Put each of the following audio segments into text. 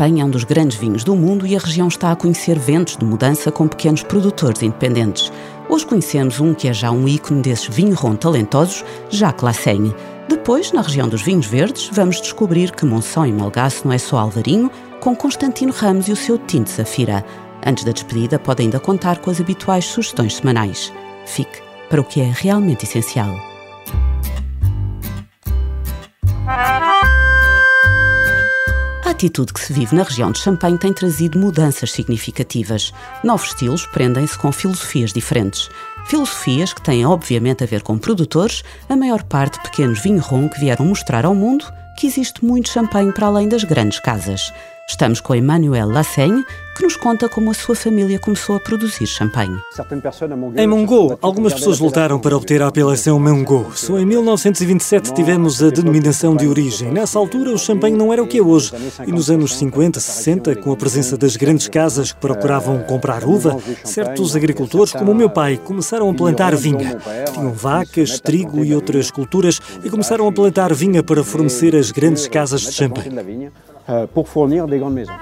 Champanhe é um dos grandes vinhos do mundo e a região está a conhecer ventos de mudança com pequenos produtores independentes. Hoje conhecemos um que é já um ícone desses vinhos talentosos, Jacques Lassaigne. Depois, na região dos vinhos verdes, vamos descobrir que Monção e Malgaço não é só Alvarinho, com Constantino Ramos e o seu Tinto Safira. Antes da despedida, pode ainda contar com as habituais sugestões semanais. Fique para o que é realmente essencial. Atitude que se vive na região de Champagne tem trazido mudanças significativas. Novos estilos prendem-se com filosofias diferentes. Filosofias que têm obviamente a ver com produtores, a maior parte pequenos vinho-rom que vieram mostrar ao mundo que existe muito champanhe para além das grandes casas. Estamos com Emmanuel Lassaigne, que nos conta como a sua família começou a produzir champanhe. Em Mongo, algumas pessoas lutaram para obter a apelação Mongo. Só em 1927 tivemos a denominação de origem. Nessa altura, o champanhe não era o que é hoje. E nos anos 50, 60, com a presença das grandes casas que procuravam comprar uva, certos agricultores, como o meu pai, começaram a plantar vinha. Tinham vacas, trigo e outras culturas e começaram a plantar vinha para fornecer as grandes casas de champanhe. Pour fournir des grandes maisons.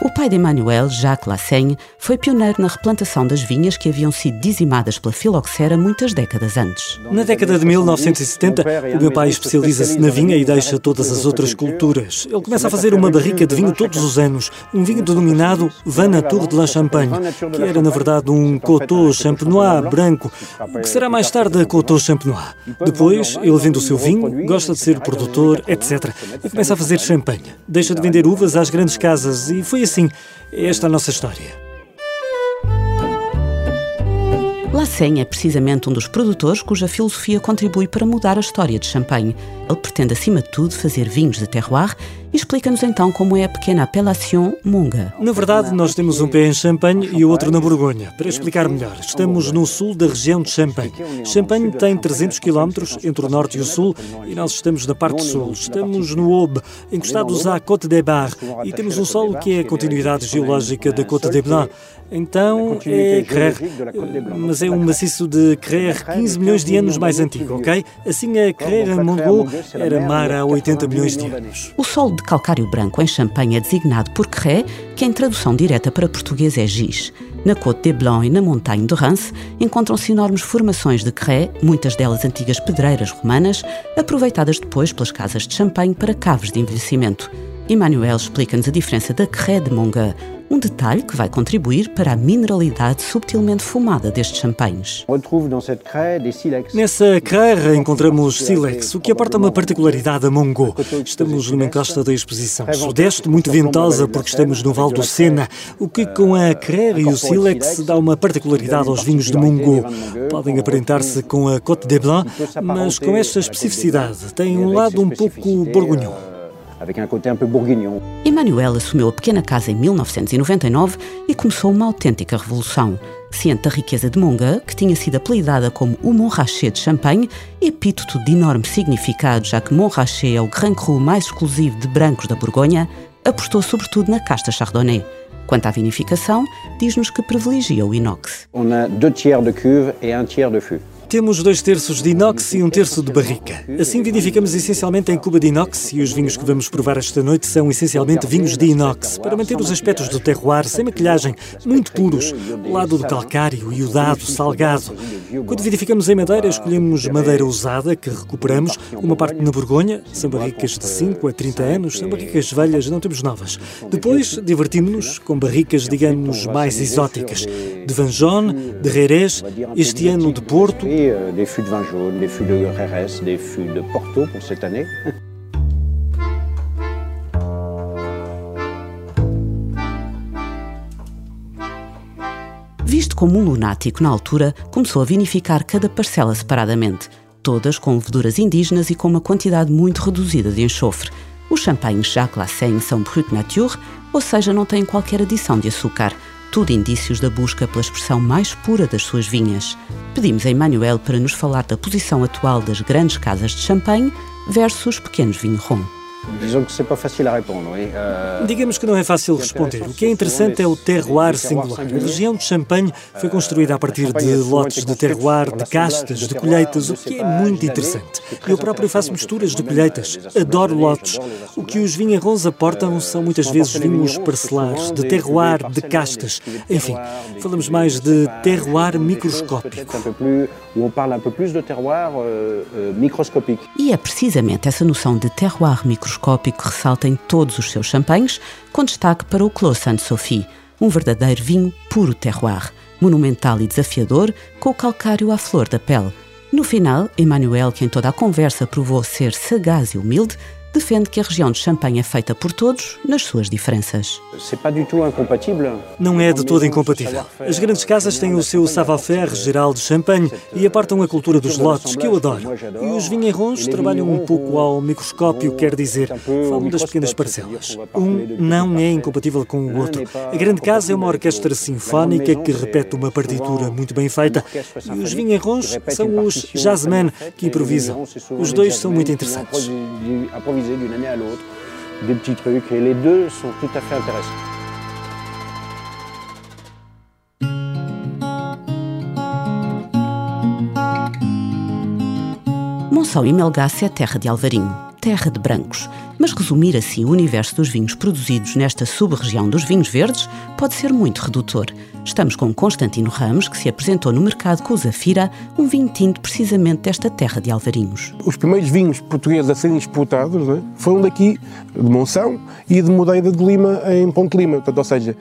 O pai de Emmanuel, Jacques Lassaigne, foi pioneiro na replantação das vinhas que haviam sido dizimadas pela filoxera muitas décadas antes. Na década de 1970, o meu pai especializa-se na vinha e deixa todas as outras culturas. Ele começa a fazer uma barrica de vinho todos os anos, um vinho denominado Vin Tour de la Champagne, que era na verdade um Coteau Champenois branco, o que será mais tarde a Coteau Champenois. Depois, ele vende o seu vinho, gosta de ser produtor, etc. E começa a fazer champanhe. Deixa de vender uvas às grandes casas e foi assim, esta é a nossa história. Lassen é precisamente um dos produtores cuja filosofia contribui para mudar a história de Champagne. Ele pretende, acima de tudo, fazer vinhos de terroir explica-nos então como é a pequena apelação Munga. Na verdade, nós temos um pé em Champagne e o outro na Borgonha. Para explicar melhor, estamos no sul da região de Champagne. Champagne tem 300 km entre o norte e o sul e nós estamos na parte sul. Estamos no Aube, encostados à Côte des Bar e temos um solo que é a continuidade geológica da Côte des Blancs. Então é Crère, mas é um maciço de Crère 15 milhões de anos mais antigo, ok? Assim a Crère Mongo era mar há 80 milhões de anos. O solo de calcário branco em Champagne é designado por Cré, que em tradução direta para português é giz. Na Côte des Blancs e na Montanha de Rance encontram-se enormes formações de Cré, muitas delas antigas pedreiras romanas, aproveitadas depois pelas casas de Champagne para caves de envelhecimento. Emmanuel explica-nos a diferença da Cré de Monga, um detalhe que vai contribuir para a mineralidade subtilmente fumada destes champanhes. Nessa crère encontramos sílex, o que aporta uma particularidade a Mongo. Estamos numa encosta da exposição. sudeste, muito ventosa, porque estamos no Val do Sena, o que com a crère e o sílex dá uma particularidade aos vinhos de Mongo. Podem aparentar-se com a Côte des Blancs, mas com esta especificidade, têm um lado um pouco borgonhon avec un côté un peu bourguignon. Emmanuel assumiu a pequena casa em 1999 e começou uma autêntica revolução. Ciente da riqueza de Monga, que tinha sido apelidada como o Montrachet de Champagne, epíteto de enorme significado, já que Montrachet é o Grand Cru mais exclusivo de brancos da Borgonha, apostou sobretudo na casta Chardonnay. Quanto à vinificação, diz-nos que privilegia o inox. On a deux tiers de cuve et un tiers de fût. Temos dois terços de inox e um terço de barrica. Assim vinificamos essencialmente em cuba de inox e os vinhos que vamos provar esta noite são essencialmente vinhos de inox, para manter os aspectos do terroir sem maquilhagem, muito puros, o lado do calcário, iodado, salgado. Quando vinificamos em madeira, escolhemos madeira usada, que recuperamos, uma parte na Borgonha, são barricas de 5 a 30 anos, são barricas velhas, não temos novas. Depois, divertimos-nos com barricas, digamos, mais exóticas, de Vanjon, de Rerez, este ano de Porto, des fûts de des fûts de RRS, des fûts de Porto pour cette année. Visto como um lunático na altura, começou a vinificar cada parcela separadamente, todas com leveduras indígenas e com uma quantidade muito reduzida de enxofre. Os champanhes já Glacé são Brut Nature, ou seja, não têm qualquer adição de açúcar. Tudo indícios da busca pela expressão mais pura das suas vinhas. Pedimos a Emmanuel para nos falar da posição atual das grandes casas de champanhe versus pequenos vinhos-rom. Euh, Digamos que não é fácil responder. O que é interessante é o terroir singular. A região de Champagne foi construída a partir de lotes de terroir, de castas, de colheitas, o que é muito interessante. Eu próprio faço misturas de colheitas. Adoro lotes. O que os vinharrons aportam são muitas vezes vinhos parcelares, de terroir, de castas. Enfim, falamos mais de terroir microscópico. E é precisamente essa noção de terroir microscópico microscópico ressalta em todos os seus champanhes, com destaque para o Clos Sainte-Sophie, um verdadeiro vinho puro terroir, monumental e desafiador, com o calcário à flor da pele. No final, Emmanuel, que em toda a conversa provou ser sagaz e humilde, defende que a região de Champagne é feita por todos, nas suas diferenças. Não é de todo incompatível. As grandes casas têm o seu savoir-faire geral de Champagne e apartam a cultura dos lotes, que eu adoro. E os vinharrons trabalham um pouco ao microscópio, quer dizer, falam das pequenas parcelas. Um não é incompatível com o outro. A grande casa é uma orquestra sinfónica que repete uma partitura muito bem feita e os vinharrons são os jazzmen que improvisam. Os dois são muito interessantes d'une année à l'autre, des petits trucs, et les deux sont tout à fait intéressants. Monção e Melgaço é terra de Alvarinho, terra de brancos, mas resumir assim o universo dos vinhos produzidos nesta sub-região dos vinhos verdes pode ser muito redutor. Estamos com Constantino Ramos, que se apresentou no mercado com o Zafira, um vinho tinto precisamente desta terra de Alvarinhos. Os primeiros vinhos portugueses a serem exportados é? foram daqui, de Monção e de Modeira de Lima, em Ponte Lima. Portanto, ou seja,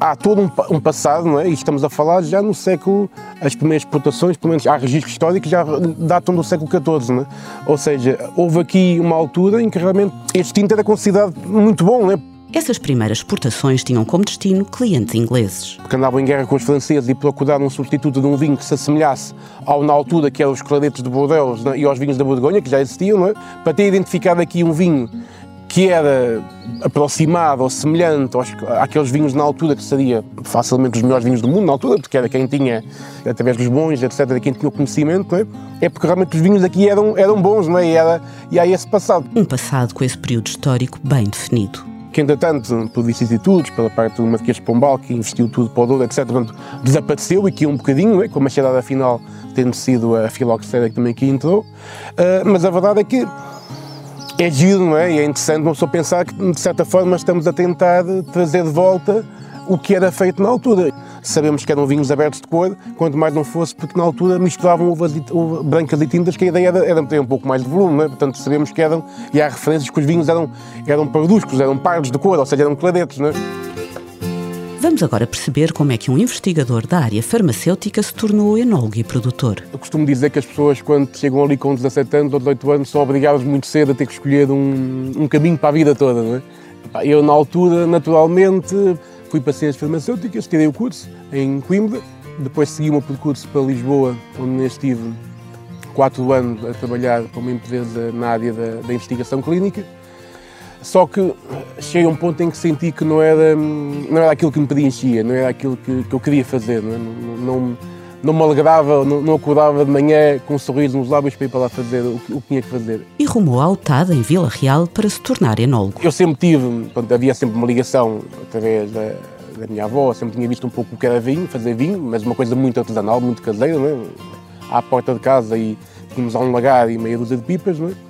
há todo um, um, passado, não é? E estamos a falar já no século, as primeiras exportações, pelo menos há registros históricos, já datam do século XIV, não é? Ou seja, houve aqui uma altura em que realmente este tinto era considerado muito bom, não é? Essas primeiras exportações tinham como destino clientes ingleses. Porque andavam em guerra com os franceses e procuraram um substituto de um vinho que se assemelhasse ao, na altura, que eram os claretos de Bordeaux né, e aos vinhos da Borgonha, que já existiam, é? para ter identificado aqui um vinho que era aproximado ou semelhante aos, àqueles vinhos na altura que seria facilmente os melhores vinhos do mundo na altura, porque era quem tinha, através dos bons, etc., quem tinha o conhecimento, é? é? porque realmente os vinhos aqui eram, eram bons, não é? E, era, e há esse passado. Um passado com esse período histórico bem definido que entretanto, por vicissitudes, pela parte do Marquês de Pombal, que investiu tudo para o Douro, etc., portanto, desapareceu aqui um bocadinho, é? como a chegada final tendo sido a filoxera que também aqui entrou, uh, mas a verdade é que é giro, não é? E é interessante não só pensar que, de certa forma, estamos a tentar trazer de volta o que era feito na altura. Sabemos que eram vinhos abertos de cor, quanto mais não fosse, porque na altura misturavam uvas, brancas e tintas, que a ideia era, era ter um pouco mais de volume, é? portanto sabemos que eram, e há referências que os vinhos eram, eram parduscos, eram pardos de cor, ou seja, eram claretos. Não é? Vamos agora perceber como é que um investigador da área farmacêutica se tornou enólogo e produtor. Eu costumo dizer que as pessoas, quando chegam ali com 17 anos ou 18 anos, são obrigadas muito cedo a ter que escolher um, um caminho para a vida toda. Não é? Eu, na altura, naturalmente, Fui para Ciências Farmacêuticas, tirei o curso em Coimbra, depois segui o meu percurso para Lisboa, onde estive quatro anos a trabalhar para uma empresa na área da, da investigação clínica. Só que cheguei a um ponto em que senti que não era, não era aquilo que me preenchia, não era aquilo que, que eu queria fazer. Não, é? não, não, não me alegrava, não, não, acordava de manhã com um sorriso nos lábios para ir para lá fazer o que, o que tinha que fazer. E rumou à Altada, em Vila Real, para se tornar enólogo. Eu sempre tive, pronto, havia sempre uma ligação através da, da, minha avó, sempre tinha visto um pouco o que era vinho, fazer vinho, mas uma coisa muito artesanal, muito caseira, não é? à porta de casa e tínhamos lá um lagar e meia dúzia de pipas, não é?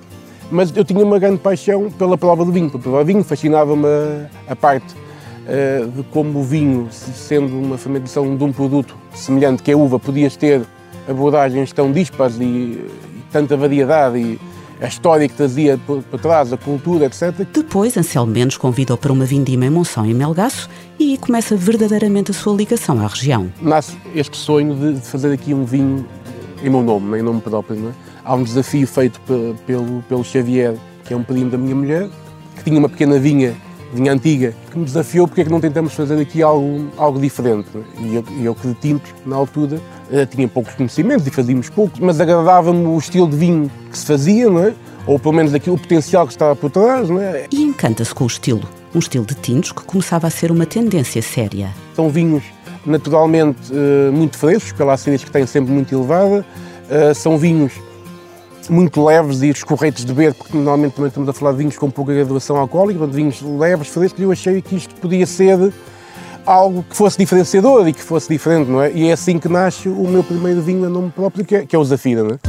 Mas eu tinha uma grande paixão pela prova vinho, pela prova vinho fascinava-me a, a parte eh, de como o vinho, sendo uma fermentação de um produto semelhante que a uva, podias ter abordagens tão dispares e, e tanta variedade e a história que trazia para trás, a cultura, etc. Depois, Anselmo Mendes convidou para uma vindima em Monção e Melgaço e começa verdadeiramente a sua ligação à região. Nasce este sonho de fazer aqui um vinho em meu nome, em nome próprio. Não é? Há um desafio feito pelo, pelo Xavier, que é um primo da minha mulher, que tinha uma pequena vinha vinha antiga, que me desafiou porque é que não tentamos fazer aqui algo, algo diferente. E eu, eu que de tintos, na altura, Uh, tinha poucos conhecimentos e fazíamos pouco, mas agradava-me o estilo de vinho que se fazia, não é? ou pelo menos aquilo, o potencial que estava por trás. Não é? E encanta-se com o estilo, um estilo de tintos que começava a ser uma tendência séria. São vinhos naturalmente uh, muito frescos, pela acidez que têm sempre muito elevada, uh, são vinhos muito leves e escorretos de beber, porque normalmente também estamos a falar de vinhos com pouca graduação alcoólica, vinhos leves, frescos, e eu achei que isto podia ser algo que fosse diferenciador e que fosse diferente, não é? E é assim que nasce o meu primeiro vinho a nome próprio, que é, que é o Zafira, não é?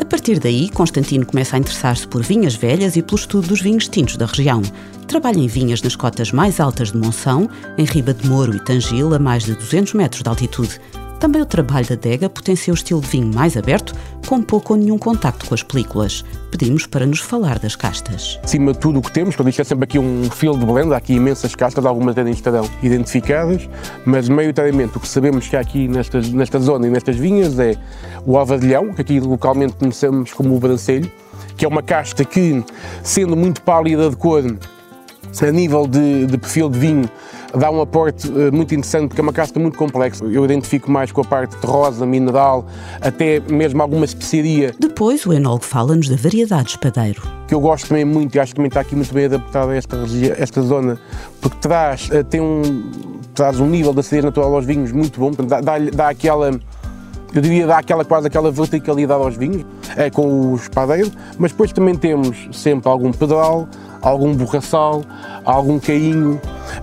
A partir daí, Constantino começa a interessar-se por vinhas velhas e pelo estudo dos vinhos tintos da região. Trabalha em vinhas nas cotas mais altas de Monção, em Riba de Moro e Tangil, a mais de 200 metros de altitude. Também o trabalho da adega potencia o estilo de vinho mais aberto, com pouco ou nenhum contacto com as películas. Pedimos para nos falar das castas. Acima de tudo o que temos, quando isto é sempre aqui um fio de blend, há aqui imensas castas, algumas ainda estarão identificadas, mas maioritariamente o que sabemos que há aqui nesta, nesta zona e nestas vinhas é o avadilhão, que aqui localmente conhecemos como o brancelho, que é uma casta que, sendo muito pálida de cor, a nível de, de, perfil de vinho, dá um aporte uh, muito interessante porque é uma casca muito complexa. Eu identifico mais com a parte de rosa, mineral, até mesmo alguma especiaria. Depois o enólogo fala-nos da variedade de espadeiro. Que eu gosto também muito e acho que também está aqui muito bem adaptado a esta, esta zona, porque traz, uh, tem um, traz um nível de acidez natural aos vinhos muito bom, dá, dá, dá aquela eu diria dar aquela, quase aquela verticalidade aos vinhos, é, com o espadeiro, mas depois também temos sempre algum pedral, algum borraçal, algum cainho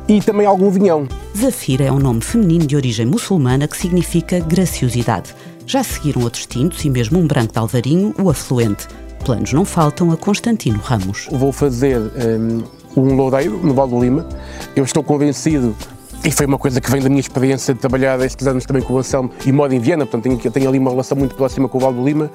e também algum vinhão. Zafira é um nome feminino de origem muçulmana que significa graciosidade. Já seguiram outros tintos e mesmo um branco de alvarinho, o afluente. Planos não faltam a Constantino Ramos. Vou fazer um, um loureiro no Val do Lima. Eu estou convencido e foi uma coisa que vem da minha experiência de trabalhar estes anos também com o Anselmo e moro em Viena, portanto tenho, tenho ali uma relação muito próxima com o Valdo Lima.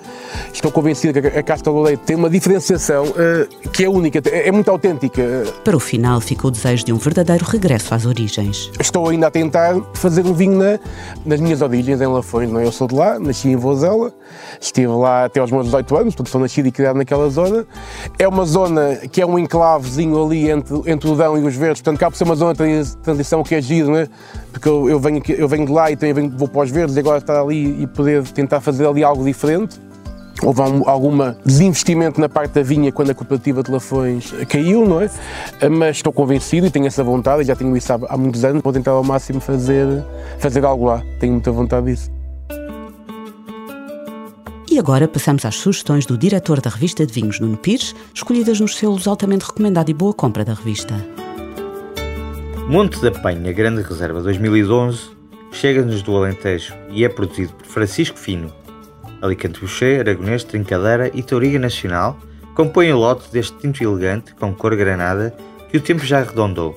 Estou convencido que a, a casca do leite tem uma diferenciação uh, que é única, é, é, muito autêntica. Para o final fica o desejo de um verdadeiro regresso às origens. Estou ainda a tentar fazer um vinho na, nas minhas origens, em Lafões. Não é? Eu sou de lá, nasci em Vozela, estive lá até aos meus 18 anos, portanto sou nascido e criado naquela zona. É uma zona que é um enclavezinho ali entre, entre o Dão e os Verdes, portanto cá por ser uma zona de transição que é giro, né? porque eu, eu, venho, eu venho de lá e também venho, vou para os verdes e agora estar ali e poder tentar fazer ali algo diferente. Houve algum desinvestimento na parte da vinha quando a cooperativa de Lafões caiu, não é? Mas estou convencido e tenho essa vontade, já tenho isso há, há muitos anos, vou tentar ao máximo fazer, fazer algo lá. Tenho muita vontade disso. E agora passamos às sugestões do diretor da revista de vinhos, Nuno Pires, escolhidas nos selos altamente recomendado e boa compra da revista. Monte da Penha Grande Reserva 2011 chega-nos do Alentejo e é produzido por Francisco Fino. Alicante Boucher, Aragonês, Trincadeira e Touriga Nacional compõem o lote deste tinto elegante com cor granada que o tempo já arredondou.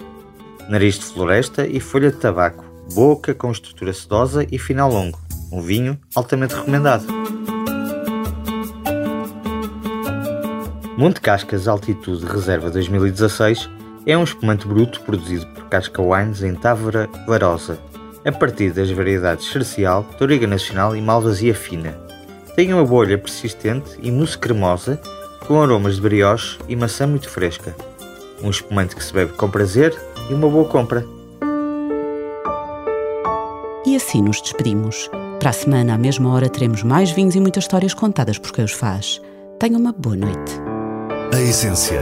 Nariz de floresta e folha de tabaco, boca com estrutura sedosa e final longo. Um vinho altamente recomendado. Monte Cascas Altitude Reserva 2016 é um espumante bruto produzido por Casca Wines em Távora Varosa, a partir das variedades Cercial, Toriga Nacional e Malvasia Fina. Tem uma bolha persistente e mousse cremosa, com aromas de brioche e maçã muito fresca. Um espumante que se bebe com prazer e uma boa compra. E assim nos despedimos. Para a semana, à mesma hora, teremos mais vinhos e muitas histórias contadas por quem os faz. Tenha uma boa noite. A essência